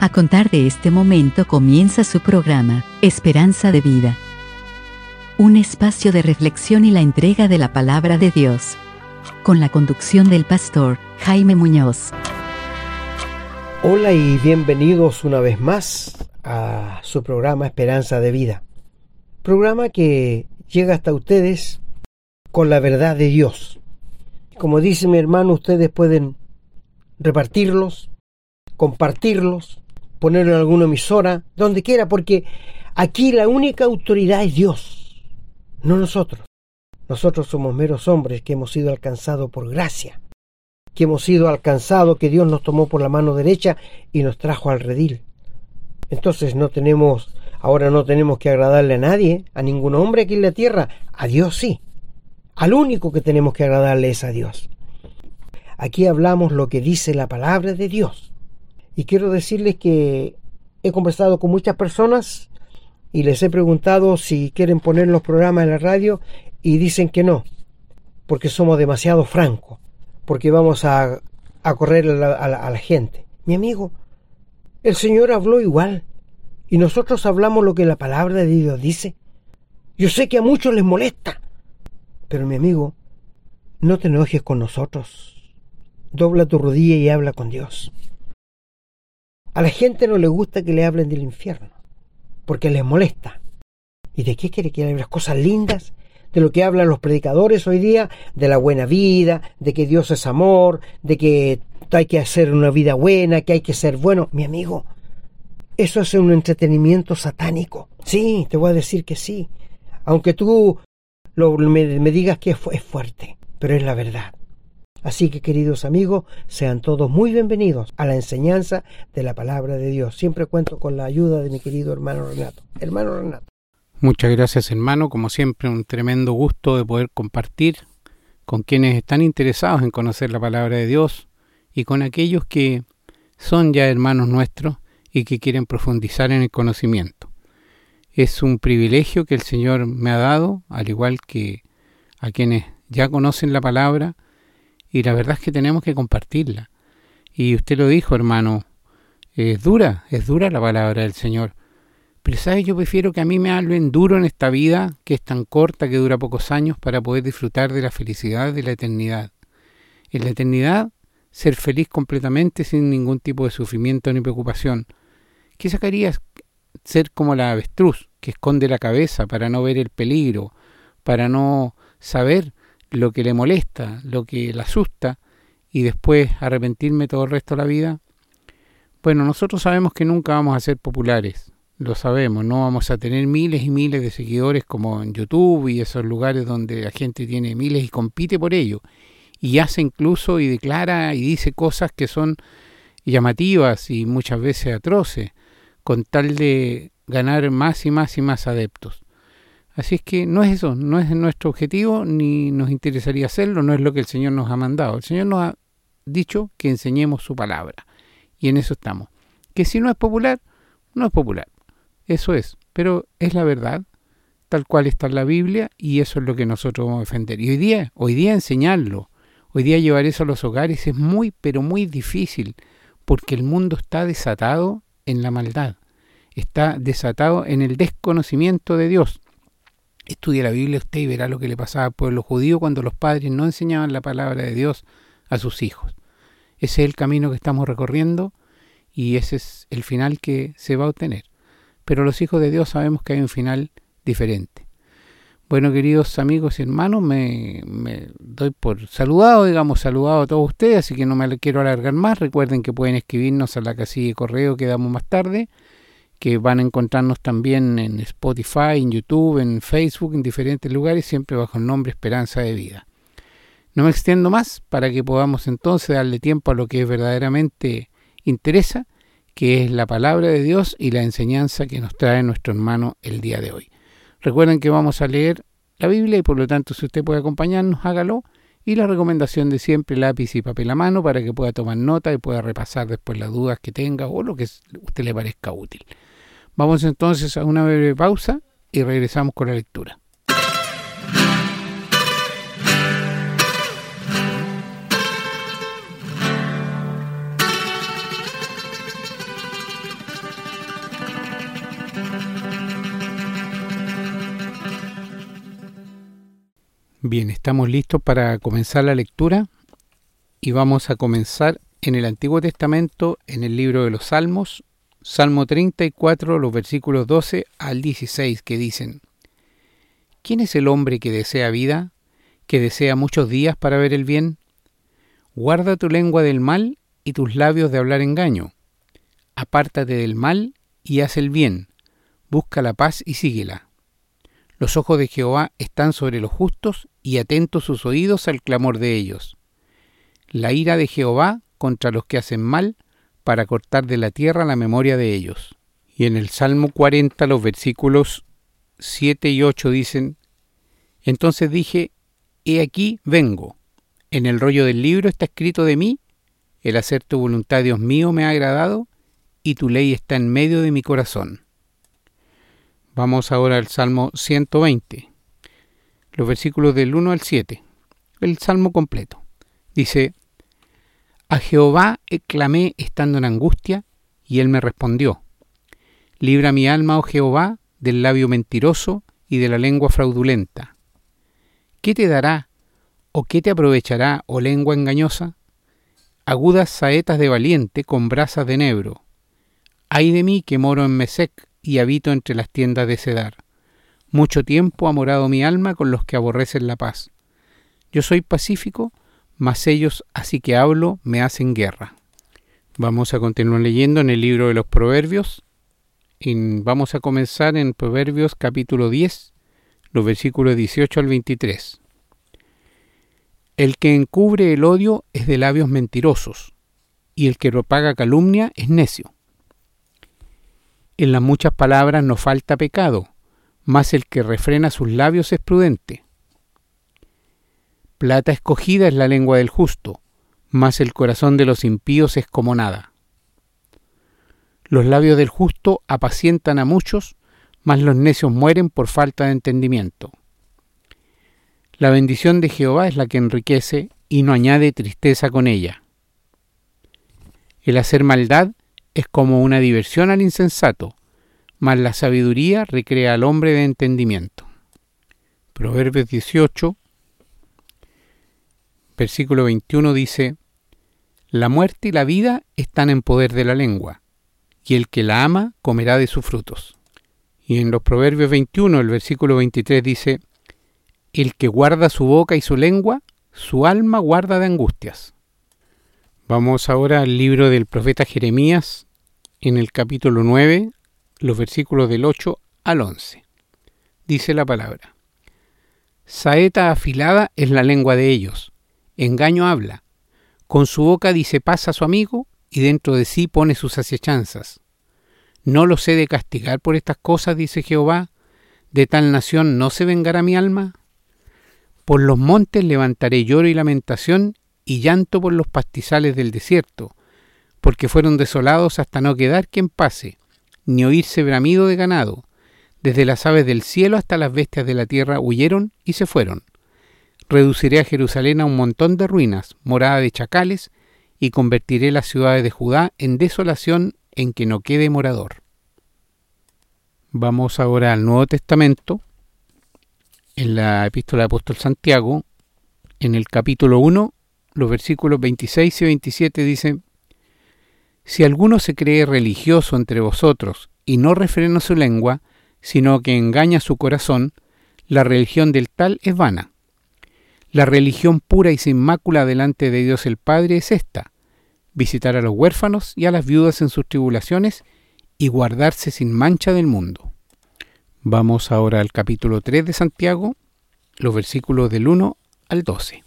A contar de este momento comienza su programa, Esperanza de Vida. Un espacio de reflexión y la entrega de la palabra de Dios. Con la conducción del pastor Jaime Muñoz. Hola y bienvenidos una vez más a su programa Esperanza de Vida. Programa que llega hasta ustedes con la verdad de Dios. Como dice mi hermano, ustedes pueden repartirlos, compartirlos, ponerlo en alguna emisora, donde quiera, porque aquí la única autoridad es Dios, no nosotros. Nosotros somos meros hombres que hemos sido alcanzados por gracia, que hemos sido alcanzados, que Dios nos tomó por la mano derecha y nos trajo al redil. Entonces no tenemos, ahora no tenemos que agradarle a nadie, a ningún hombre aquí en la tierra, a Dios sí. Al único que tenemos que agradarle es a Dios. Aquí hablamos lo que dice la palabra de Dios. Y quiero decirles que he conversado con muchas personas y les he preguntado si quieren poner los programas en la radio y dicen que no, porque somos demasiado francos, porque vamos a, a correr a la, a la gente. Mi amigo, el Señor habló igual y nosotros hablamos lo que la palabra de Dios dice. Yo sé que a muchos les molesta, pero mi amigo, no te enojes con nosotros. Dobla tu rodilla y habla con Dios. A la gente no le gusta que le hablen del infierno, porque les molesta. ¿Y de qué quiere que hable las cosas lindas? De lo que hablan los predicadores hoy día, de la buena vida, de que Dios es amor, de que hay que hacer una vida buena, que hay que ser bueno. Mi amigo, eso es un entretenimiento satánico. Sí, te voy a decir que sí. Aunque tú lo, me, me digas que es fuerte, pero es la verdad. Así que queridos amigos, sean todos muy bienvenidos a la enseñanza de la palabra de Dios. Siempre cuento con la ayuda de mi querido hermano Renato. Hermano Renato. Muchas gracias hermano, como siempre un tremendo gusto de poder compartir con quienes están interesados en conocer la palabra de Dios y con aquellos que son ya hermanos nuestros y que quieren profundizar en el conocimiento. Es un privilegio que el Señor me ha dado, al igual que a quienes ya conocen la palabra, y la verdad es que tenemos que compartirla. Y usted lo dijo, hermano, es dura, es dura la palabra del Señor. Pero sabes, yo prefiero que a mí me hablen duro en esta vida, que es tan corta, que dura pocos años, para poder disfrutar de la felicidad de la eternidad. En la eternidad, ser feliz completamente sin ningún tipo de sufrimiento ni preocupación. ¿Qué sacarías? Ser como la avestruz, que esconde la cabeza para no ver el peligro, para no saber lo que le molesta, lo que le asusta, y después arrepentirme todo el resto de la vida? Bueno, nosotros sabemos que nunca vamos a ser populares, lo sabemos, no vamos a tener miles y miles de seguidores como en YouTube y esos lugares donde la gente tiene miles y compite por ello, y hace incluso y declara y dice cosas que son llamativas y muchas veces atroces, con tal de ganar más y más y más adeptos. Así es que no es eso, no es nuestro objetivo, ni nos interesaría hacerlo, no es lo que el Señor nos ha mandado. El Señor nos ha dicho que enseñemos su palabra. Y en eso estamos. Que si no es popular, no es popular. Eso es. Pero es la verdad, tal cual está en la Biblia, y eso es lo que nosotros vamos a defender. Y hoy día, hoy día enseñarlo, hoy día llevar eso a los hogares es muy, pero muy difícil, porque el mundo está desatado en la maldad. Está desatado en el desconocimiento de Dios. Estudia la Biblia usted y verá lo que le pasaba al pueblo judío cuando los padres no enseñaban la palabra de Dios a sus hijos. Ese es el camino que estamos recorriendo y ese es el final que se va a obtener. Pero los hijos de Dios sabemos que hay un final diferente. Bueno, queridos amigos y hermanos, me, me, doy por saludado, digamos, saludado a todos ustedes, así que no me quiero alargar más. Recuerden que pueden escribirnos a la casilla de correo que damos más tarde que van a encontrarnos también en Spotify, en YouTube, en Facebook, en diferentes lugares, siempre bajo el nombre Esperanza de Vida. No me extiendo más para que podamos entonces darle tiempo a lo que verdaderamente interesa, que es la palabra de Dios y la enseñanza que nos trae nuestro hermano el día de hoy. Recuerden que vamos a leer la Biblia y por lo tanto si usted puede acompañarnos, hágalo. Y la recomendación de siempre, lápiz y papel a mano para que pueda tomar nota y pueda repasar después las dudas que tenga o lo que usted le parezca útil. Vamos entonces a una breve pausa y regresamos con la lectura. Bien, estamos listos para comenzar la lectura y vamos a comenzar en el Antiguo Testamento, en el libro de los Salmos, Salmo 34, los versículos 12 al 16, que dicen, ¿Quién es el hombre que desea vida, que desea muchos días para ver el bien? Guarda tu lengua del mal y tus labios de hablar engaño. Apártate del mal y haz el bien. Busca la paz y síguela. Los ojos de Jehová están sobre los justos y atentos sus oídos al clamor de ellos. La ira de Jehová contra los que hacen mal, para cortar de la tierra la memoria de ellos. Y en el Salmo 40 los versículos 7 y 8 dicen, Entonces dije, He aquí vengo. En el rollo del libro está escrito de mí, el hacer tu voluntad, Dios mío, me ha agradado, y tu ley está en medio de mi corazón. Vamos ahora al Salmo 120, los versículos del 1 al 7, el Salmo completo. Dice, A Jehová clamé estando en angustia, y él me respondió. Libra mi alma, oh Jehová, del labio mentiroso y de la lengua fraudulenta. ¿Qué te dará o qué te aprovechará, oh lengua engañosa? Agudas saetas de valiente con brasas de nebro. Ay de mí que moro en Mesec y habito entre las tiendas de Cedar. Mucho tiempo ha morado mi alma con los que aborrecen la paz. Yo soy pacífico, mas ellos, así que hablo, me hacen guerra. Vamos a continuar leyendo en el libro de los Proverbios, vamos a comenzar en Proverbios capítulo 10, los versículos 18 al 23. El que encubre el odio es de labios mentirosos, y el que propaga calumnia es necio. En las muchas palabras no falta pecado, mas el que refrena sus labios es prudente. Plata escogida es la lengua del justo, mas el corazón de los impíos es como nada. Los labios del justo apacientan a muchos, mas los necios mueren por falta de entendimiento. La bendición de Jehová es la que enriquece y no añade tristeza con ella. El hacer maldad es como una diversión al insensato, mas la sabiduría recrea al hombre de entendimiento. Proverbios 18, versículo 21 dice, La muerte y la vida están en poder de la lengua y el que la ama comerá de sus frutos. Y en los Proverbios 21, el versículo 23 dice, El que guarda su boca y su lengua, su alma guarda de angustias. Vamos ahora al libro del profeta Jeremías, en el capítulo 9, los versículos del 8 al 11. Dice la palabra, Saeta afilada es la lengua de ellos, engaño habla, con su boca dice paz a su amigo y dentro de sí pone sus acechanzas. No los he de castigar por estas cosas, dice Jehová, de tal nación no se vengará mi alma. Por los montes levantaré lloro y lamentación y llanto por los pastizales del desierto, porque fueron desolados hasta no quedar quien pase, ni oírse bramido de ganado. Desde las aves del cielo hasta las bestias de la tierra huyeron y se fueron. Reduciré a Jerusalén a un montón de ruinas, morada de chacales, y convertiré las ciudades de Judá en desolación en que no quede morador. Vamos ahora al Nuevo Testamento, en la epístola del apóstol Santiago, en el capítulo 1, los versículos 26 y 27 dicen, Si alguno se cree religioso entre vosotros y no refrena su lengua, sino que engaña su corazón, la religión del tal es vana. La religión pura y sin mácula delante de Dios el Padre es esta, visitar a los huérfanos y a las viudas en sus tribulaciones y guardarse sin mancha del mundo. Vamos ahora al capítulo 3 de Santiago, los versículos del 1 al 12.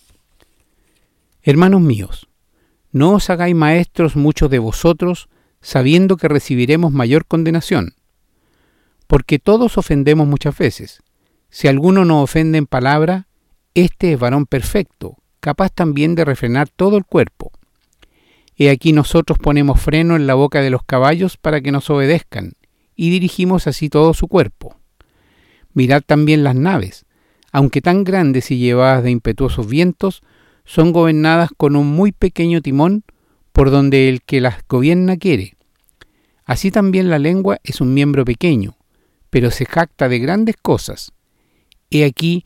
Hermanos míos, no os hagáis maestros muchos de vosotros, sabiendo que recibiremos mayor condenación, porque todos ofendemos muchas veces. Si alguno no ofende en palabra, este es varón perfecto, capaz también de refrenar todo el cuerpo. He aquí nosotros ponemos freno en la boca de los caballos para que nos obedezcan, y dirigimos así todo su cuerpo. Mirad también las naves, aunque tan grandes y llevadas de impetuosos vientos, son gobernadas con un muy pequeño timón por donde el que las gobierna quiere. Así también la lengua es un miembro pequeño, pero se jacta de grandes cosas. He aquí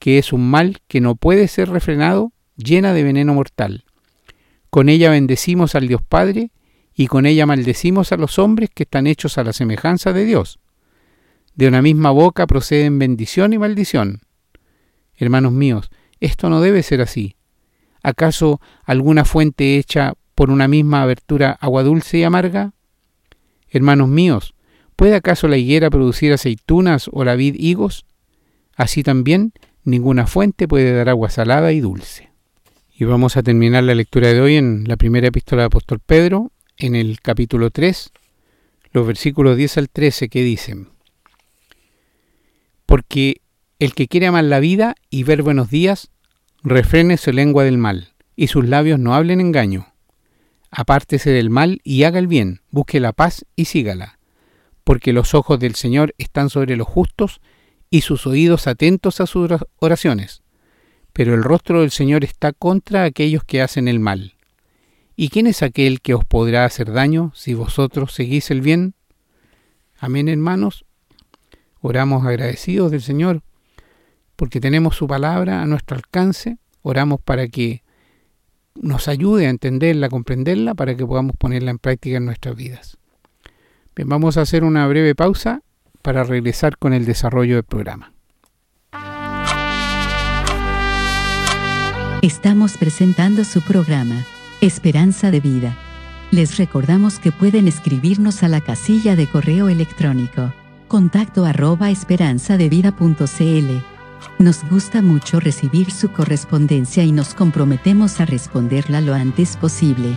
que es un mal que no puede ser refrenado, llena de veneno mortal. Con ella bendecimos al Dios Padre, y con ella maldecimos a los hombres que están hechos a la semejanza de Dios. De una misma boca proceden bendición y maldición. Hermanos míos, esto no debe ser así. ¿Acaso alguna fuente hecha por una misma abertura agua dulce y amarga? Hermanos míos, ¿puede acaso la higuera producir aceitunas o la vid higos? Así también ninguna fuente puede dar agua salada y dulce. Y vamos a terminar la lectura de hoy en la primera epístola del apóstol Pedro, en el capítulo 3, los versículos 10 al 13 que dicen, Porque el que quiere amar la vida y ver buenos días, refrene su lengua del mal, y sus labios no hablen engaño. Apártese del mal y haga el bien, busque la paz y sígala, porque los ojos del Señor están sobre los justos y sus oídos atentos a sus oraciones. Pero el rostro del Señor está contra aquellos que hacen el mal. ¿Y quién es aquel que os podrá hacer daño si vosotros seguís el bien? Amén, hermanos. Oramos agradecidos del Señor porque tenemos su palabra a nuestro alcance, oramos para que nos ayude a entenderla, a comprenderla, para que podamos ponerla en práctica en nuestras vidas. Bien, vamos a hacer una breve pausa para regresar con el desarrollo del programa. Estamos presentando su programa, Esperanza de Vida. Les recordamos que pueden escribirnos a la casilla de correo electrónico, contacto arroba esperanzadevida.cl nos gusta mucho recibir su correspondencia y nos comprometemos a responderla lo antes posible.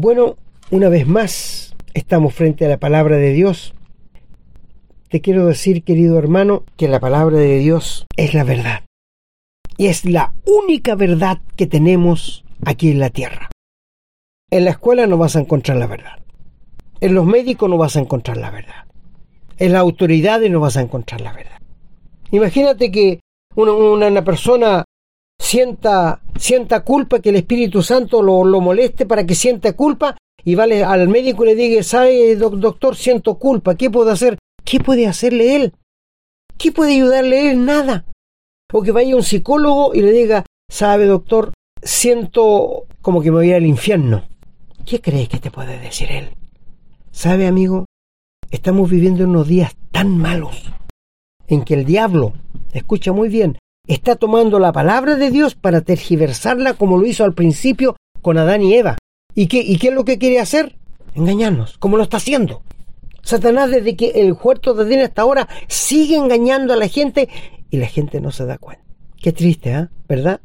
Bueno, una vez más estamos frente a la palabra de Dios. Te quiero decir, querido hermano, que la palabra de Dios es la verdad. Y es la única verdad que tenemos aquí en la tierra. En la escuela no vas a encontrar la verdad. En los médicos no vas a encontrar la verdad. En las autoridades no vas a encontrar la verdad. Imagínate que una, persona sienta, sienta culpa, que el Espíritu Santo lo, moleste para que sienta culpa y vale al médico le diga, ¿sabe, doctor, siento culpa? ¿Qué puedo hacer? ¿Qué puede hacerle él? ¿Qué puede ayudarle él? Nada. O que vaya un psicólogo y le diga, ¿sabe, doctor? Siento como que me voy al infierno. ¿Qué crees que te puede decir él? ¿Sabe, amigo? Estamos viviendo unos días tan malos en que el diablo, escucha muy bien, está tomando la palabra de Dios para tergiversarla como lo hizo al principio con Adán y Eva. ¿Y qué, y qué es lo que quiere hacer? Engañarnos, como lo está haciendo. Satanás desde que el huerto de Edén hasta ahora sigue engañando a la gente y la gente no se da cuenta. Qué triste, ¿eh? ¿Verdad?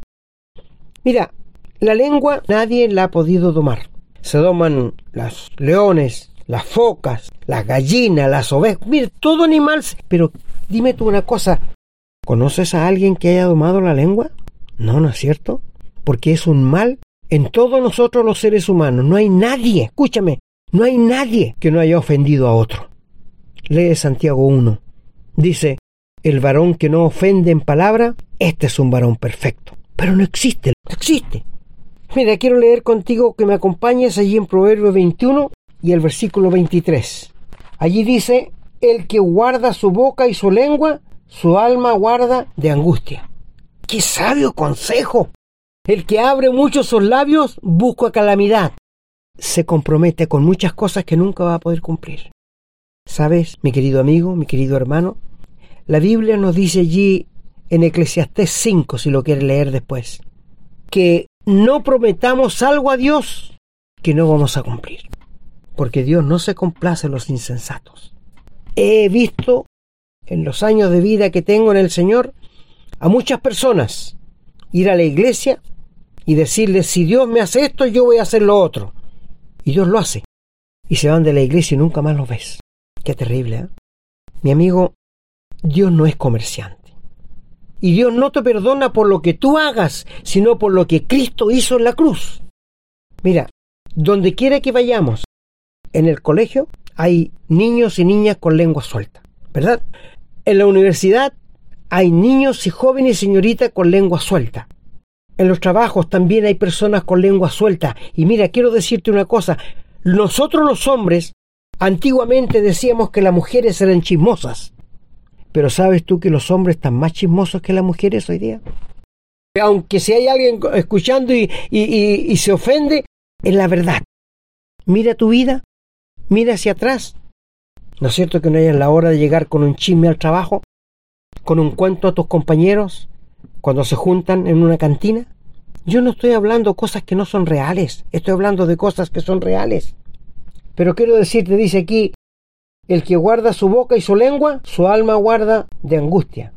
Mira, la lengua nadie la ha podido domar. Se doman los leones, las focas, las gallinas, las ovejas, mire, todo animal. Pero dime tú una cosa, ¿conoces a alguien que haya domado la lengua? No, ¿no es cierto? Porque es un mal en todos nosotros los seres humanos. No hay nadie, escúchame, no hay nadie que no haya ofendido a otro. Lee Santiago 1. Dice, el varón que no ofende en palabra, este es un varón perfecto. Pero no existe, no existe. Mira, quiero leer contigo que me acompañes allí en Proverbio 21 y el versículo 23. Allí dice, el que guarda su boca y su lengua, su alma guarda de angustia. ¡Qué sabio consejo! El que abre mucho sus labios busca calamidad. Se compromete con muchas cosas que nunca va a poder cumplir. ¿Sabes, mi querido amigo, mi querido hermano? La Biblia nos dice allí en Eclesiastés 5, si lo quiere leer después, que no prometamos algo a Dios que no vamos a cumplir, porque Dios no se complace en los insensatos. He visto en los años de vida que tengo en el Señor a muchas personas ir a la iglesia y decirle, si Dios me hace esto, yo voy a hacer lo otro. Y Dios lo hace. Y se van de la iglesia y nunca más lo ves. Qué terrible, ¿eh? Mi amigo, Dios no es comerciante. Y Dios no te perdona por lo que tú hagas, sino por lo que Cristo hizo en la cruz. Mira, donde quiera que vayamos, en el colegio hay niños y niñas con lengua suelta, ¿verdad? En la universidad hay niños y jóvenes señoritas con lengua suelta. En los trabajos también hay personas con lengua suelta. Y mira, quiero decirte una cosa. Nosotros los hombres antiguamente decíamos que las mujeres eran chismosas. Pero ¿sabes tú que los hombres están más chismosos que las mujeres hoy día? Aunque si hay alguien escuchando y, y se ofende, es la verdad. Mira tu vida, mira hacia atrás. ¿No es cierto que no hay la hora de llegar con un chisme al trabajo? ¿Con un cuento a tus compañeros? cuando se juntan en una cantina? Yo no estoy hablando cosas que no son reales, estoy hablando de cosas que son reales. Pero quiero decirte, dice aquí, el que guarda su boca y su lengua, su alma guarda de angustia.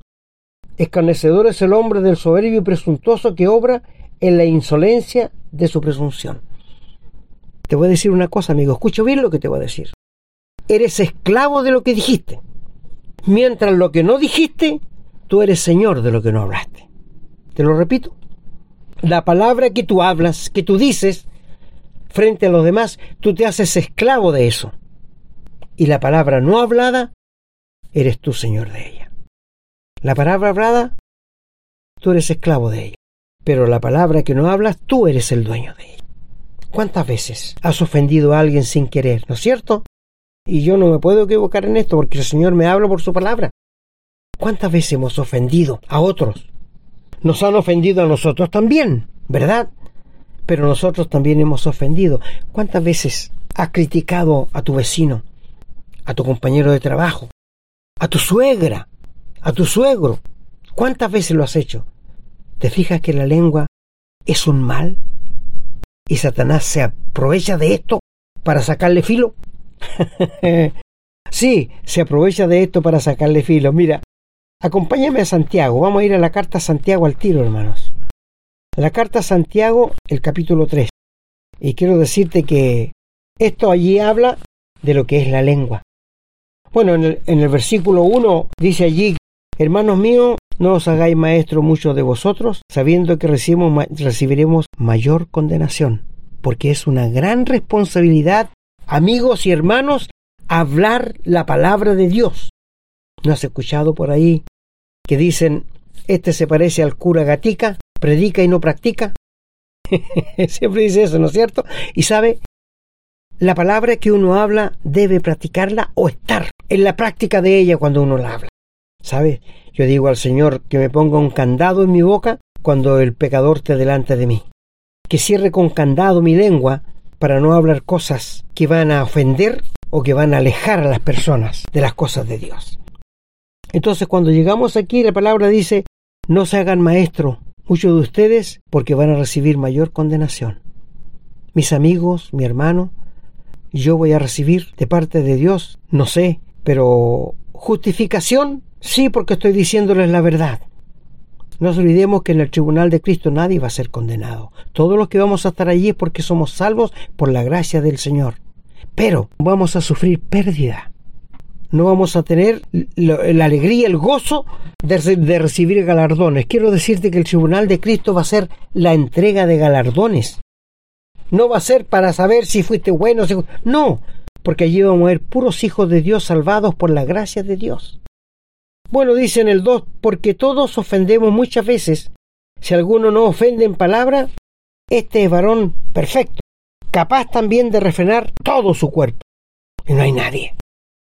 Escarnecedor es el hombre del soberbio y presuntuoso que obra en la insolencia de su presunción. Te voy a decir una cosa, amigo, escucha bien lo que te voy a decir. Eres esclavo de lo que dijiste, mientras lo que no dijiste, tú eres señor de lo que no hablaste. Te lo repito. La palabra que tú hablas, que tú dices, frente a los demás, tú te haces esclavo de eso. Y la palabra no hablada, eres tú señor de ella. La palabra hablada, tú eres esclavo de ella. Pero la palabra que no hablas, tú eres el dueño de ella. ¿Cuántas veces has ofendido a alguien sin querer, no es cierto? Y yo no me puedo equivocar en esto porque el Señor me habla por su palabra. ¿Cuántas veces hemos ofendido a otros nos han ofendido a nosotros también, ¿verdad? Pero nosotros también hemos ofendido. ¿Cuántas veces has criticado a tu vecino, a tu compañero de trabajo, a tu suegra, a tu suegro? ¿Cuántas veces lo has hecho? ¿Te fijas que la lengua es un mal? ¿Y Satanás se aprovecha de esto para sacarle filo? sí, se aprovecha de esto para sacarle filo. Mira, Acompáñame a Santiago. Vamos a ir a la carta Santiago al tiro, hermanos. La carta Santiago, el capítulo 3. Y quiero decirte que esto allí habla de lo que es la lengua. Bueno, en el, versículo 1 dice allí, hermanos míos, no os hagáis maestro muchos de vosotros, sabiendo que recibiremos mayor condenación, porque es una gran responsabilidad, amigos y hermanos, hablar la palabra de Dios. ¿No has escuchado por ahí que dicen, este se parece al cura gatica, predica y no practica? Siempre dice eso, ¿no es cierto? Y sabe, la palabra que uno habla debe practicarla o estar en la práctica de ella cuando uno la habla. ¿Sabe? Yo digo al Señor que me ponga un candado en mi boca cuando el pecador esté delante de mí. Que cierre con candado mi lengua para no hablar cosas que van a ofender o que van a alejar a las personas de las cosas de Dios. Entonces cuando llegamos aquí la palabra dice, no se hagan maestro muchos de ustedes porque van a recibir mayor condenación. Mis amigos, mi hermano, yo voy a recibir de parte de Dios, no sé, pero justificación, sí, porque estoy diciéndoles la verdad. No nos olvidemos que en el tribunal de Cristo nadie va a ser condenado. Todos los que vamos a estar allí es porque somos salvos por la gracia del Señor. Pero vamos a sufrir pérdida no vamos a tener la alegría, el gozo de, recibir galardones. Quiero decirte que el tribunal de Cristo va a ser la entrega de galardones. No va a ser para saber si fuiste bueno, si... no, porque allí vamos a ver puros hijos de Dios salvados por la gracia de Dios. Bueno, dice en el 2, porque todos ofendemos muchas veces. Si alguno no ofende en palabra, este es varón perfecto, capaz también de refrenar todo su cuerpo. Y no hay nadie.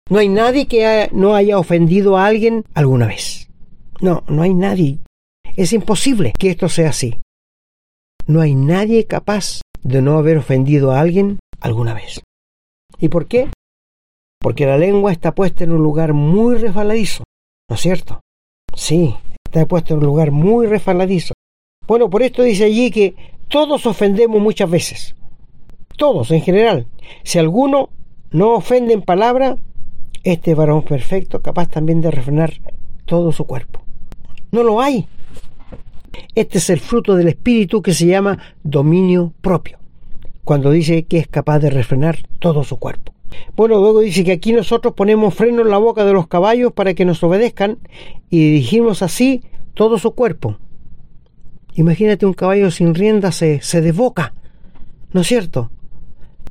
No hay nadie que no haya ofendido a alguien alguna vez. No, no hay nadie. Es imposible que esto sea así. No hay nadie capaz de no haber ofendido a alguien alguna vez. ¿Y por qué? Porque la lengua está puesta en un lugar muy resbaladizo, ¿no es cierto? Sí, Está puesto en un lugar muy refaladizo. Bueno, por esto dice allí que todos ofendemos muchas veces. Todos en general. Si alguno no ofende en palabra, este varón perfecto, capaz también de refrenar todo su cuerpo. No lo hay. Este es el fruto del espíritu que se llama dominio propio, cuando dice que es capaz de refrenar todo su cuerpo. Bueno, luego dice que aquí nosotros ponemos freno en la boca de los caballos para que nos obedezcan y dirigimos así todo su cuerpo. Imagínate un caballo sin rienda se, se desboca, ¿no es cierto?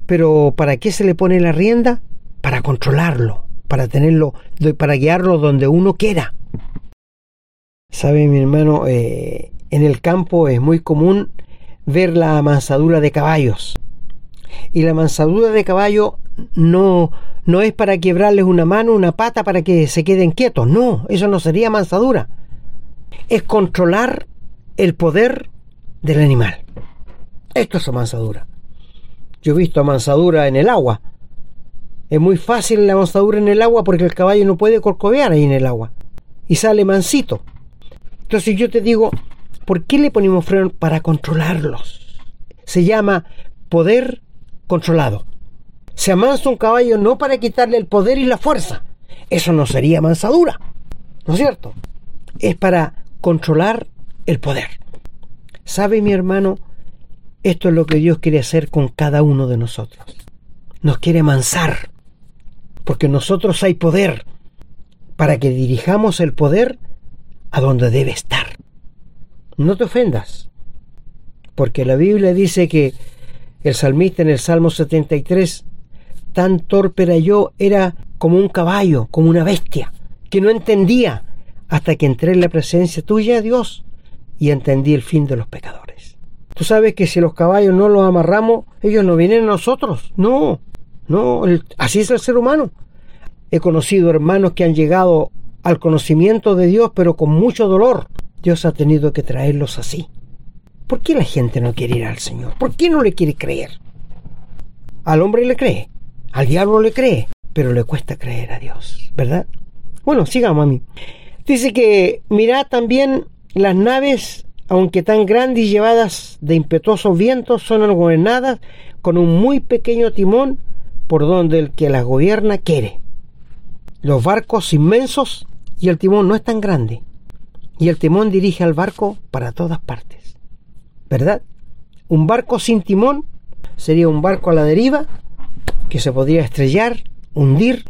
Pero ¿para qué se le pone la rienda? Para controlarlo, para tenerlo, para guiarlo donde uno quiera. Sabe mi hermano, eh, en el campo es muy común ver la mansadura de caballos. Y la mansadura de caballo no, no es para quebrarles una mano, una pata para que se queden quietos. No, eso no sería mansadura. Es controlar el poder del animal. Esto es mansadura. Yo he visto mansadura en el agua. Es muy fácil la mansadura en el agua porque el caballo no puede corcovear ahí en el agua. Y sale mansito. Entonces yo te digo, ¿por qué le ponemos freno? Para controlarlos. Se llama poder controlado. Se amansa un caballo no para quitarle el poder y la fuerza. Eso no sería mansadura. ¿No es cierto? Es para controlar el poder. ¿Sabe mi hermano? Esto es lo que Dios quiere hacer con cada uno de nosotros. Nos quiere mansar. Porque nosotros hay poder para que dirijamos el poder a donde debe estar. No te ofendas, porque la Biblia dice que el salmista en el Salmo 73, tan torpe era yo, era como un caballo, como una bestia, que no entendía hasta que entré en la presencia tuya, Dios, y entendí el fin de los pecadores. Tú sabes que si los caballos no los amarramos, ellos no vienen a nosotros. No, no, así es el ser humano. He conocido hermanos que han llegado al conocimiento de Dios, pero con mucho dolor. Dios ha tenido que traerlos así. ¿Por qué la gente no quiere ir al Señor? ¿Por qué no le quiere creer? Al hombre le cree, al diablo le cree, pero le cuesta creer a Dios, ¿verdad? Bueno, sigamos a mí. Dice que mirad también las naves, aunque tan grandes y llevadas de impetuosos vientos, son gobernadas con un muy pequeño timón por donde el que las gobierna quiere. Los barcos inmensos y el timón no es tan grande. Y el timón dirige al barco para todas partes. ¿Verdad? Un barco sin timón sería un barco a la deriva que se podría estrellar, hundir,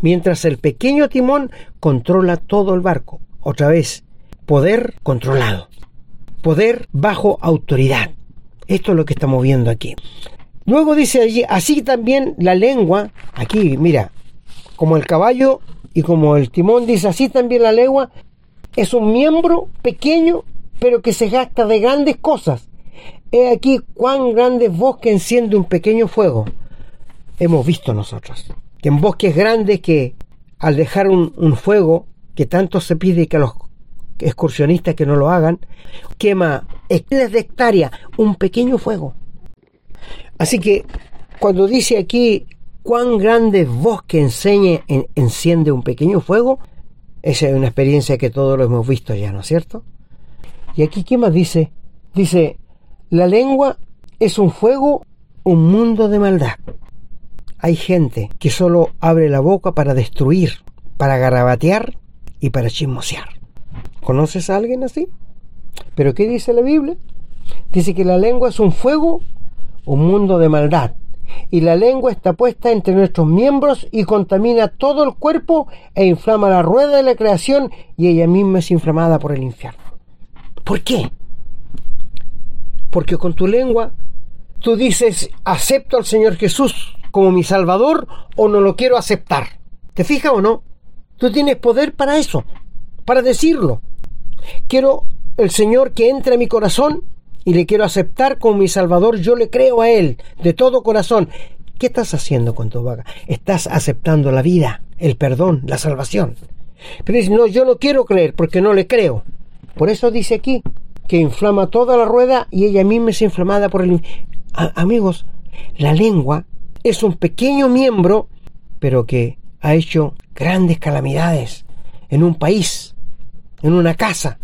mientras el pequeño timón controla todo el barco. Otra vez, poder controlado. Poder bajo autoridad. Esto es lo que estamos viendo aquí. Luego dice allí, así también la lengua, aquí mira, como el caballo y como el timón dice así también la lengua, es un miembro pequeño, pero que se gasta de grandes cosas. He aquí cuán grandes bosques enciende un pequeño fuego. Hemos visto nosotros que en bosques grandes que al dejar un, fuego, que tanto se pide que a los excursionistas que no lo hagan, quema hectáreas de hectárea, un pequeño fuego. Así que cuando dice aquí cuán grande bosque enseñe, enciende un pequeño fuego, esa es una experiencia que todos lo hemos visto ya, ¿no es cierto? Y aquí, ¿qué más dice? Dice, la lengua es un fuego, un mundo de maldad. Hay gente que solo abre la boca para destruir, para garabatear y para chismosear. ¿Conoces a alguien así? ¿Pero qué dice la Biblia? Dice que la lengua es un fuego, un mundo de maldad y la lengua está puesta entre nuestros miembros y contamina todo el cuerpo e inflama la rueda de la creación y ella misma es inflamada por el infierno. ¿Por qué? Porque con tu lengua tú dices, acepto al Señor Jesús como mi Salvador o no lo quiero aceptar. ¿Te fijas o no? Tú tienes poder para eso, para decirlo. Quiero el Señor que entre a mi corazón y le quiero aceptar como mi Salvador, yo le creo a Él de todo corazón. ¿Qué estás haciendo con tu vaga? Estás aceptando la vida, el perdón, la salvación. Pero dice, no, yo no quiero creer porque no le creo. Por eso dice aquí que inflama toda la rueda y ella misma es inflamada por el... amigos, la lengua es un pequeño miembro, pero que ha hecho grandes calamidades en un país, en una casa,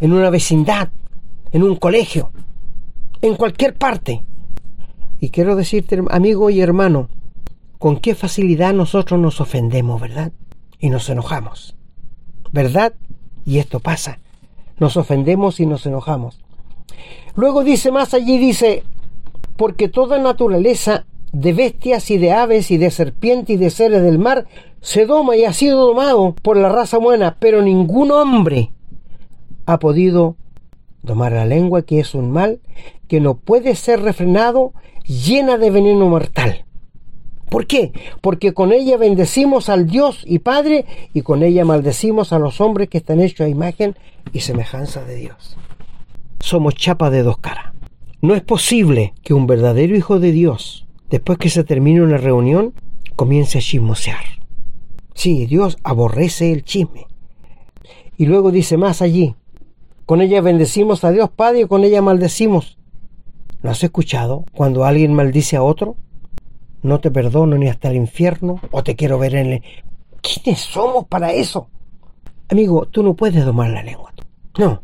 en una vecindad, en un colegio, en cualquier parte. Y quiero decirte, amigo y hermano, con qué facilidad nosotros nos ofendemos, ¿verdad? Y nos enojamos. ¿Verdad? Y esto pasa. Nos ofendemos y nos enojamos. Luego dice más allí, dice, porque toda naturaleza de bestias y de aves y de serpientes y de seres del mar se doma y ha sido domado por la raza humana, pero ningún hombre ha podido domar la lengua, que es un mal que no puede ser refrenado, llena de veneno mortal. ¿Por qué? Porque con ella bendecimos al Dios y Padre y con ella maldecimos a los hombres que están hechos a imagen y semejanza de Dios. Somos chapa de dos caras. No es posible que un verdadero hijo de Dios, después que se termine una reunión, comience a chismosear. Sí, Dios aborrece el chisme. Y luego dice más allí, con ella bendecimos a Dios Padre y con ella maldecimos. ¿No has escuchado cuando alguien maldice a otro? no te perdono ni hasta el infierno o te quiero ver en el... ¿Quiénes somos para eso? Amigo, tú no puedes domar la lengua. No.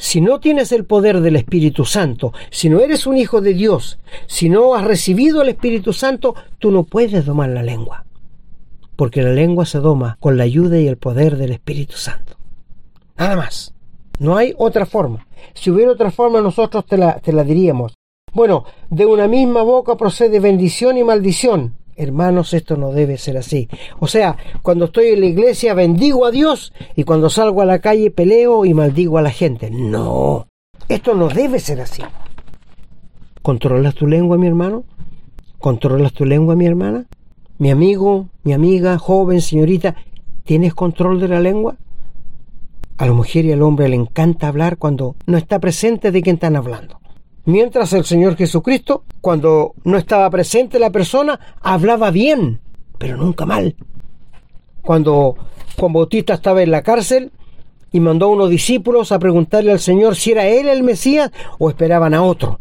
Si no tienes el poder del Espíritu Santo, si no eres un hijo de Dios, si no has recibido el Espíritu Santo, tú no puedes domar la lengua. Porque la lengua se doma con la ayuda y el poder del Espíritu Santo. Nada más. No hay otra forma. Si hubiera otra forma, nosotros te la, te la diríamos. Bueno, de una misma boca procede bendición y maldición. Hermanos, esto no debe ser así. O sea, cuando estoy en la iglesia bendigo a Dios y cuando salgo a la calle peleo y maldigo a la gente. No, esto no debe ser así. ¿Controlas tu lengua, mi hermano? ¿Controlas tu lengua, mi hermana? Mi amigo, mi amiga, joven, señorita, ¿tienes control de la lengua? A la mujer y al hombre le encanta hablar cuando no está presente de quién están hablando. Mientras el Señor Jesucristo, cuando no estaba presente la persona, hablaba bien, pero nunca mal. Cuando Juan Bautista estaba en la cárcel y mandó a unos discípulos a preguntarle al Señor si era él el Mesías o esperaban a otro.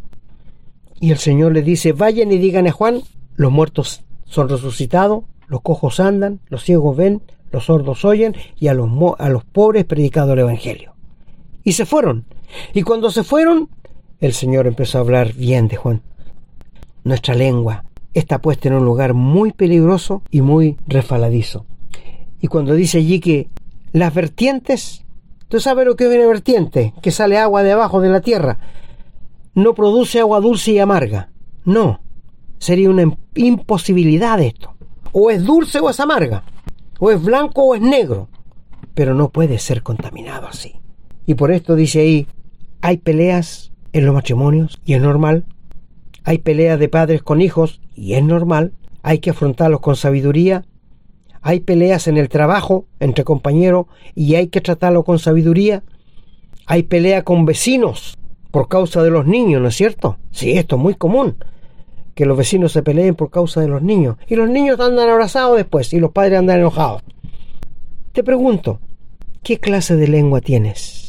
Y el Señor le dice, vayan y digan a Juan, los muertos son resucitados, los cojos andan, los ciegos ven, los sordos oyen y a los, a los pobres predicado el Evangelio. Y se fueron. Y cuando se fueron, el Señor empezó a hablar bien de Juan. Nuestra lengua está puesta en un lugar muy peligroso y muy refaladizo. Y cuando dice allí que las vertientes, ¿tú sabes lo que es una vertiente? Que sale agua de abajo de la tierra. No produce agua dulce y amarga. No. Sería una imposibilidad esto. O es dulce o es amarga. O es blanco o es negro. Pero no puede ser contaminado así. Y por esto dice ahí, hay peleas en los matrimonios y es normal. Hay peleas de padres con hijos y es normal. Hay que afrontarlos con sabiduría. Hay peleas en el trabajo entre compañeros y hay que tratarlo con sabiduría. Hay pelea con vecinos por causa de los niños, ¿no es cierto? Sí, esto es muy común. Que los vecinos se peleen por causa de los niños. Y los niños andan abrazados después y los padres andan enojados. Te pregunto, ¿qué clase de lengua tienes?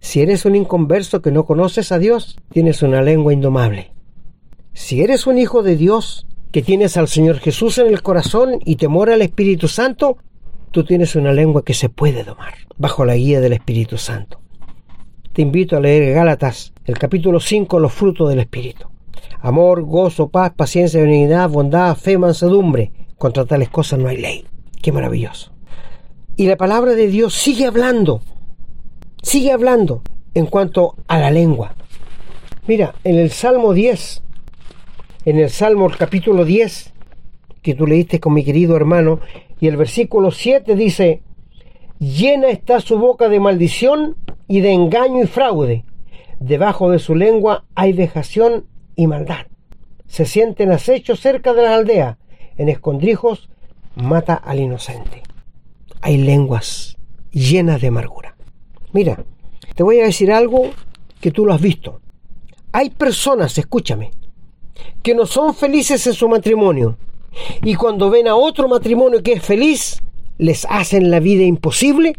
Si eres un inconverso que no conoces a Dios, tienes una lengua indomable. Si eres un hijo de Dios, que tienes al Señor Jesús en el corazón y temor al Espíritu Santo, tú tienes una lengua que se puede domar, bajo la guía del Espíritu Santo. Te invito a leer Gálatas, el capítulo 5, los frutos del Espíritu. Amor, gozo, paz, paciencia, benignidad, bondad, fe, mansedumbre. Contra tales cosas no hay ley. Qué maravilloso. Y la palabra de Dios sigue hablando sigue hablando en cuanto a la lengua. Mira, en el Salmo 10, en el Salmo capítulo 10, que tú leíste con mi querido hermano, y el versículo 7 dice, llena está su boca de maldición y de engaño y fraude. Debajo de su lengua hay vejación y maldad. Se sienten acechos cerca de las aldeas. En escondrijos mata al inocente. Hay lenguas llenas de amargura. Mira, te voy a decir algo que tú lo has visto. Hay personas, escúchame, que no son felices en su matrimonio y cuando ven a otro matrimonio que es feliz, les hacen la vida imposible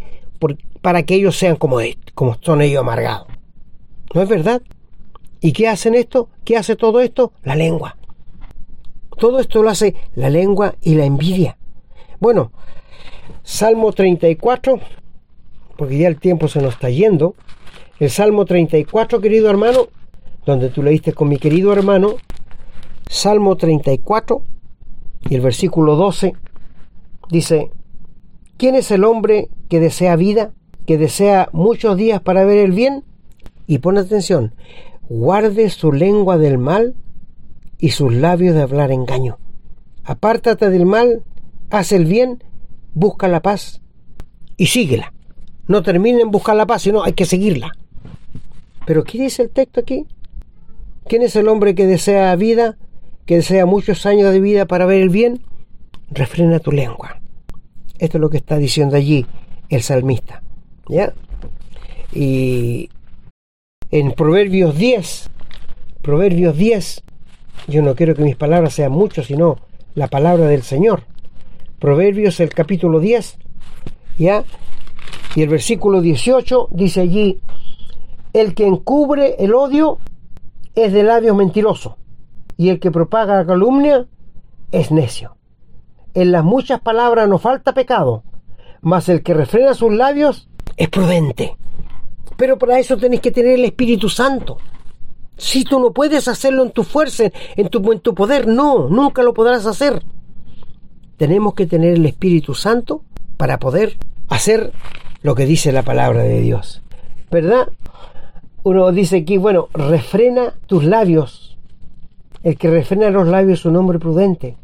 para que ellos sean como, como son ellos amargados. ¿No es verdad? ¿Y qué hacen esto? ¿Qué hace todo esto? La lengua. Todo esto lo hace la lengua y la envidia. Bueno, Salmo 34, porque ya el tiempo se nos está yendo. El Salmo 34, querido hermano, donde tú leíste con mi querido hermano, Salmo 34 y el versículo 12 dice, ¿quién es el hombre que desea vida, que desea muchos días para ver el bien? Y pon atención, guarde su lengua del mal y sus labios de hablar engaño. Apártate del mal, haz el bien, busca la paz y síguela. No termine en buscar la paz, sino hay que seguirla. Pero ¿qué dice el texto aquí? ¿Quién es el hombre que desea vida, que desea muchos años de vida para ver el bien? Refrena tu lengua. Esto es lo que está diciendo allí el salmista. ¿Ya? Y en Proverbios 10, Proverbios 10, yo no quiero que mis palabras sean muchas, sino la palabra del Señor. Proverbios el capítulo 10, ¿ya? Y el versículo 18 dice allí, el que encubre el odio es de labios mentirosos, y el que propaga la calumnia es necio. En las muchas palabras no falta pecado, mas el que refrena sus labios es prudente. Pero para eso tenéis que tener el Espíritu Santo. Si tú no puedes hacerlo en tu fuerza, en tu, en tu poder, no, nunca lo podrás hacer. Tenemos que tener el Espíritu Santo para poder hacer lo que dice la palabra de Dios. ¿Verdad? Uno dice aquí, bueno, refrena tus labios. El que refrena los labios es un hombre prudente.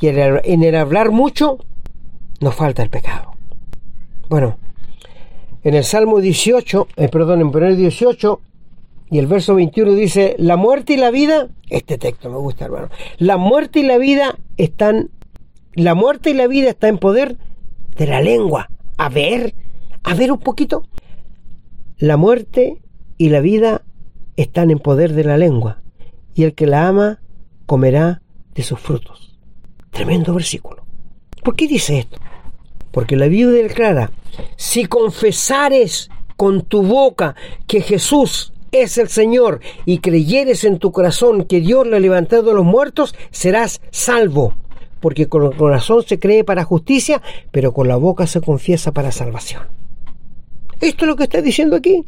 Y en el hablar mucho nos falta el pecado. Bueno, en el Salmo 18, eh, perdón, en el 18 y el verso 21 dice, la muerte y la vida, este texto me gusta hermano, la muerte y la vida están, la muerte y la vida está en poder de la lengua. A ver, a ver un poquito. La muerte y la vida están en poder de la lengua, y el que la ama comerá de sus frutos. Tremendo versículo. ¿Por qué dice esto? Porque la Biblia declara, si confesares con tu boca que Jesús es el Señor y creyeres en tu corazón que Dios le ha levantado de los muertos, serás salvo. Porque con el corazón se cree para justicia, pero con la boca se confiesa para salvación. Esto es lo que está diciendo aquí.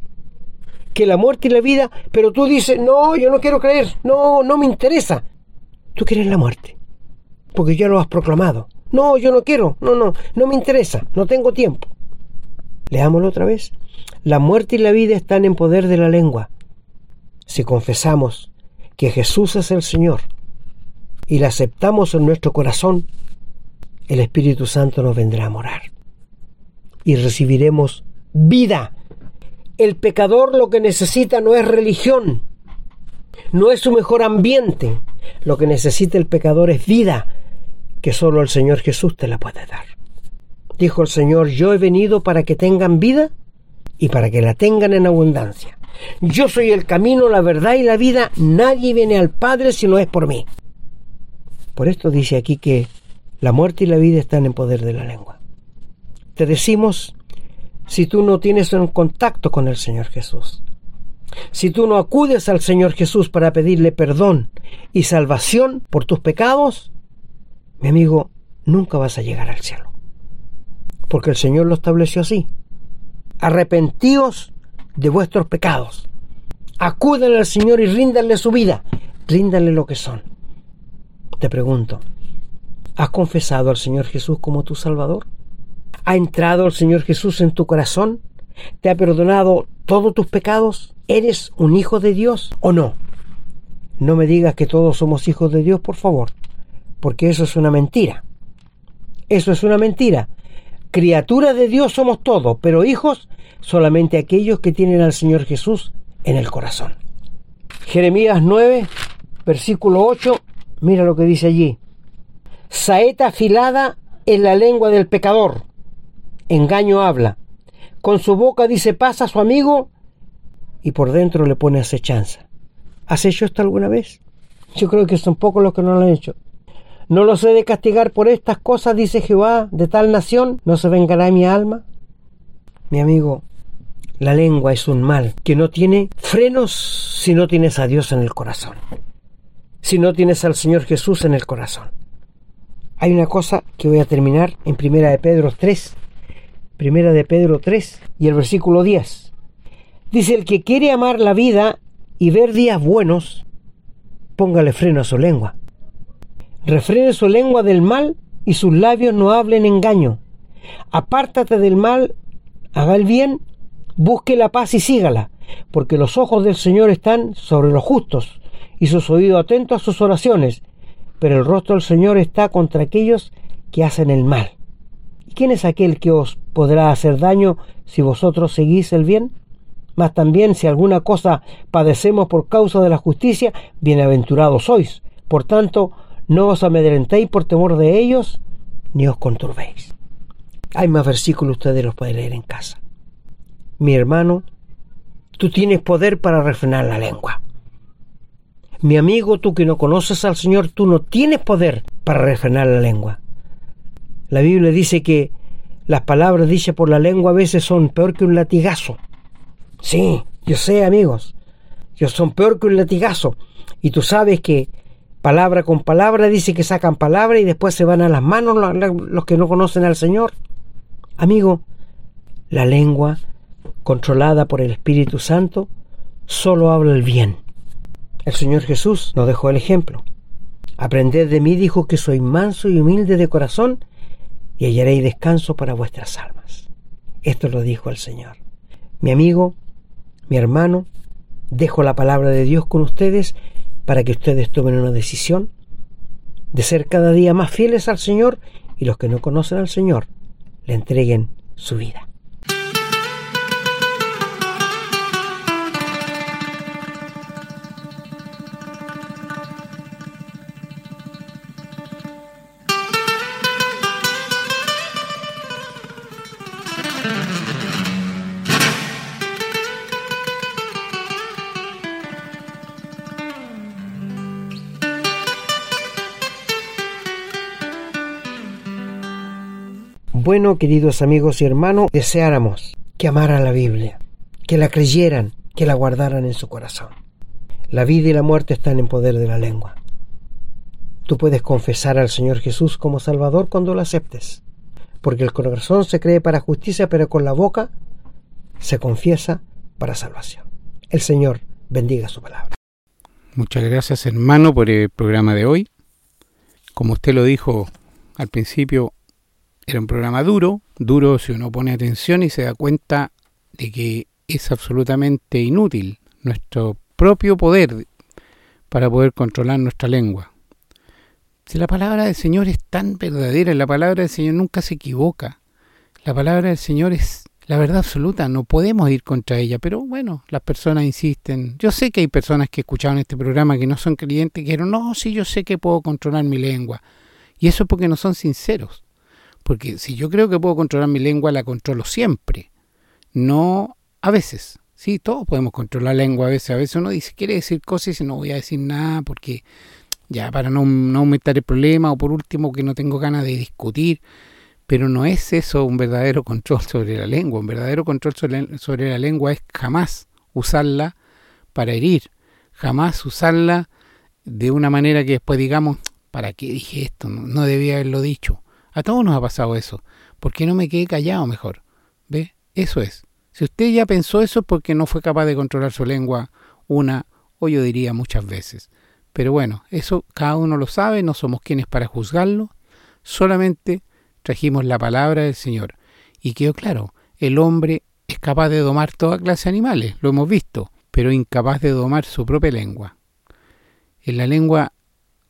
Que la muerte y la vida, pero tú dices, no, yo no quiero creer, no, no me interesa. Tú quieres la muerte, porque ya lo has proclamado. No, yo no quiero, no, no, no me interesa, no tengo tiempo. Leámoslo otra vez. La muerte y la vida están en poder de la lengua. Si confesamos que Jesús es el Señor y la aceptamos en nuestro corazón, el Espíritu Santo nos vendrá a morar y recibiremos vida. El pecador lo que necesita no es religión, no es su mejor ambiente. Lo que necesita el pecador es vida, que solo el Señor Jesús te la puede dar. Dijo el Señor, yo he venido para que tengan vida y para que la tengan en abundancia. Yo soy el camino, la verdad y la vida. Nadie viene al Padre si no es por mí. Por esto dice aquí que la muerte y la vida están en poder de la lengua. Te decimos si tú no tienes un contacto con el Señor Jesús. Si tú no acudes al Señor Jesús para pedirle perdón y salvación por tus pecados, mi amigo, nunca vas a llegar al cielo. Porque el Señor lo estableció así. Arrepentíos de vuestros pecados. Acúdenle al Señor y ríndanle su vida. Ríndanle lo que son. Te pregunto, ¿has confesado al Señor Jesús como tu Salvador? ¿Ha entrado el Señor Jesús en tu corazón? ¿Te ha perdonado todos tus pecados? ¿Eres un hijo de Dios o no? No me digas que todos somos hijos de Dios, por favor, porque eso es una mentira. Eso es una mentira. Criaturas de Dios somos todos, pero hijos solamente aquellos que tienen al Señor Jesús en el corazón. Jeremías 9, versículo 8, mira lo que dice allí. Saeta afilada en la lengua del pecador, engaño habla. Con su boca dice paz a su amigo y por dentro le pone acechanza. ¿Has hecho esto alguna vez? Yo creo que son pocos los que no lo han hecho. No los he de castigar por estas cosas, dice Jehová, de tal nación, no se vengará mi alma. Mi amigo, la lengua es un mal que no tiene frenos si no tienes a Dios en el corazón, si no tienes al Señor Jesús en el corazón. Hay una cosa que voy a terminar en primera de Pedro 3, Primera de Pedro 3 y el versículo 10. Dice, el que quiere amar la vida y ver días buenos, póngale freno a su lengua. Refrene su lengua del mal y sus labios no hablen engaño. Apártate del mal, haga el bien, busque la paz y sígala, porque los ojos del Señor están sobre los justos y sus oídos atentos a sus oraciones, pero el rostro del Señor está contra aquellos que hacen el mal. ¿Y quién es aquel que os podrá hacer daño si vosotros seguís el bien? Mas también si alguna cosa padecemos por causa de la justicia, bienaventurados sois. Por tanto, no os amedrentéis por temor de ellos, ni os conturbéis. Hay más versículos, ustedes los pueden leer en casa. Mi hermano, tú tienes poder para refrenar la lengua. Mi amigo, tú que no conoces al Señor, tú no tienes poder para refrenar la lengua. La Biblia dice que las palabras dichas por la lengua a veces son peor que un latigazo. Sí, yo sé, amigos, yo son peor que un latigazo. Y tú sabes que palabra con palabra dice que sacan palabra y después se van a las manos los que no conocen al Señor. Amigo, la lengua controlada por el Espíritu Santo solo habla el bien. El Señor Jesús nos dejó el ejemplo. Aprended de mí, dijo que soy manso y humilde de corazón, y hallaréis descanso para vuestras almas. Esto lo dijo el Señor. Mi amigo, mi hermano, dejo la palabra de Dios con ustedes para que ustedes tomen una decisión de ser cada día más fieles al Señor y los que no conocen al Señor le entreguen su vida. Bueno, queridos amigos y hermanos, deseáramos que amaran la Biblia, que la creyeran, que la guardaran en su corazón. La vida y la muerte están en poder de la lengua. Tú puedes confesar al Señor Jesús como Salvador cuando lo aceptes, porque el corazón se cree para justicia, pero con la boca se confiesa para salvación. El Señor bendiga su palabra. Muchas gracias hermano por el programa de hoy. Como usted lo dijo al principio, era un programa duro, duro si uno pone atención y se da cuenta de que es absolutamente inútil nuestro propio poder para poder controlar nuestra lengua. Si la palabra del Señor es tan verdadera, la palabra del Señor nunca se equivoca. La palabra del Señor es la verdad absoluta, no podemos ir contra ella, pero bueno, las personas insisten. Yo sé que hay personas que escucharon este programa que no son creyentes, que dijeron, no, sí, yo sé que puedo controlar mi lengua. Y eso es porque no son sinceros. Porque si yo creo que puedo controlar mi lengua, la controlo siempre. No a veces. Sí, todos podemos controlar la lengua a veces. A veces uno dice, quiere decir cosas y no voy a decir nada porque ya para no, aumentar el problema o por último que no tengo ganas de discutir. Pero no es eso un verdadero control sobre la lengua. Un verdadero control sobre, sobre la lengua es jamás usarla para herir. Jamás usarla de una manera que después digamos, ¿para qué dije esto? no debía haberlo dicho. A todos nos ha pasado eso. ¿Por qué no me quedé callado mejor? ¿Ve? Eso es. Si usted ya pensó eso es porque no fue capaz de controlar su lengua una o yo diría muchas veces. Pero bueno, eso cada uno lo sabe, no somos quienes para juzgarlo. Solamente trajimos la palabra del Señor. Y quedó claro, el hombre es capaz de domar toda clase de animales, lo hemos visto, pero incapaz de domar su propia lengua. En la lengua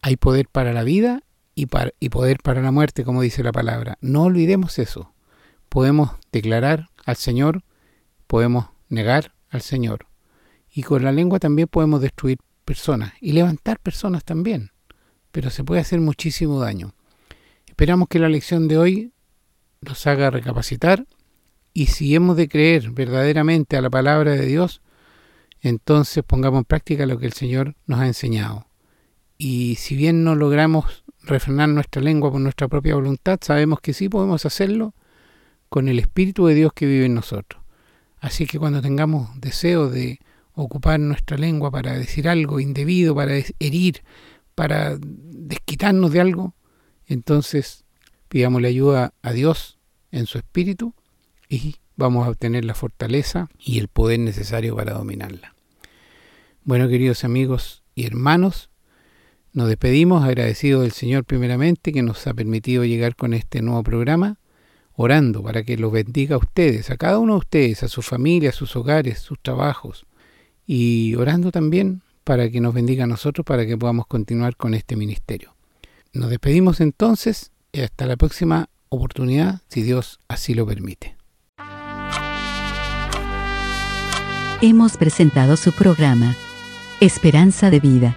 hay poder para la vida y, y poder para la muerte, como dice la palabra. No olvidemos eso. Podemos declarar al Señor, podemos negar al Señor. Y con la lengua también podemos destruir personas y levantar personas también. Pero se puede hacer muchísimo daño. Esperamos que la lección de hoy nos haga recapacitar y si hemos de creer verdaderamente a la palabra de Dios, entonces pongamos en práctica lo que el Señor nos ha enseñado. Y si bien no logramos refrenar nuestra lengua por nuestra propia voluntad, sabemos que sí podemos hacerlo con el Espíritu de Dios que vive en nosotros. Así que cuando tengamos deseo de ocupar nuestra lengua para decir algo indebido, para herir, para desquitarnos de algo, entonces pidámosle ayuda a Dios en su Espíritu y vamos a obtener la fortaleza y el poder necesario para dominarla. Bueno, queridos amigos y hermanos, nos despedimos agradecidos del Señor primeramente que nos ha permitido llegar con este nuevo programa, orando para que los bendiga a ustedes, a cada uno de ustedes, a su familia, a sus hogares, sus trabajos, y orando también para que nos bendiga a nosotros para que podamos continuar con este ministerio. Nos despedimos entonces y hasta la próxima oportunidad, si Dios así lo permite. Hemos presentado su programa, Esperanza de Vida,